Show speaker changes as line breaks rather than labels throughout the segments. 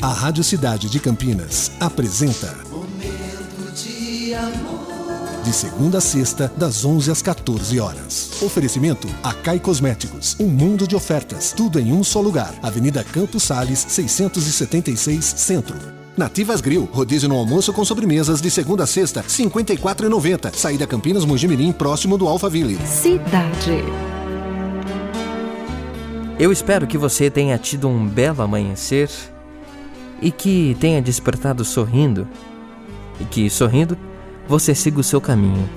A Rádio Cidade de Campinas apresenta
Momento de amor.
De segunda a sexta, das 11 às 14 horas. Oferecimento Acai Cosméticos. Um mundo de ofertas. Tudo em um só lugar. Avenida Campos Sales, 676 Centro. Nativas Grill, rodízio no almoço com sobremesas de segunda a sexta, R$ 54,90. Saída Campinas Mojimirim, próximo do Alphaville.
Cidade.
Eu espero que você tenha tido um belo amanhecer e que tenha despertado sorrindo, e que, sorrindo, você siga o seu caminho,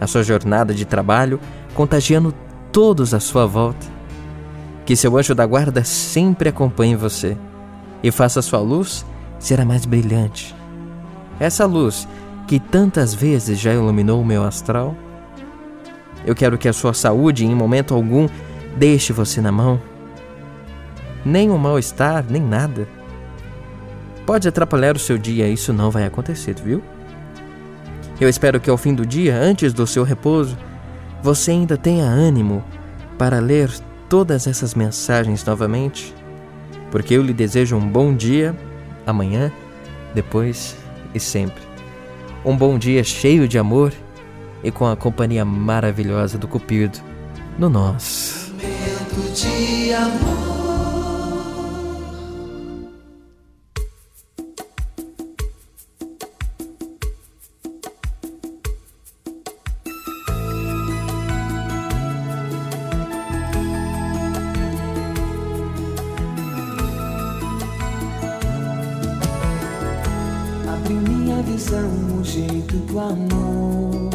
a sua jornada de trabalho, contagiando todos à sua volta. Que seu anjo da guarda sempre acompanhe você e faça sua luz ser a mais brilhante. Essa luz que tantas vezes já iluminou o meu astral. Eu quero que a sua saúde, em momento algum, deixe você na mão. Nem um mal-estar, nem nada pode atrapalhar o seu dia, isso não vai acontecer, viu? Eu espero que ao fim do dia, antes do seu repouso, você ainda tenha ânimo para ler todas essas mensagens novamente, porque eu lhe desejo um bom dia, amanhã, depois e sempre. Um bom dia cheio de amor e com a companhia maravilhosa do Cupido no nosso.
Momento de amor. Visão, o jeito do amor.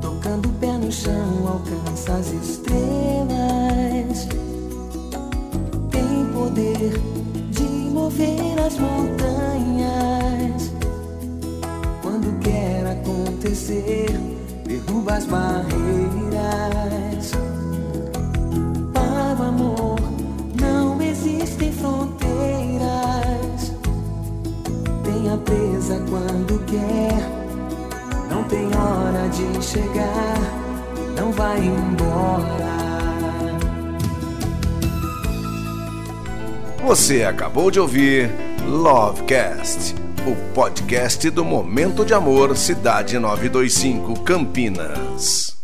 Tocando o pé no chão, alcança as estrelas. Tem poder de mover as montanhas. Quando quer acontecer, derruba as barreiras. De chegar. Não vai embora.
Você acabou de ouvir Lovecast, o podcast do Momento de Amor Cidade 925 Campinas.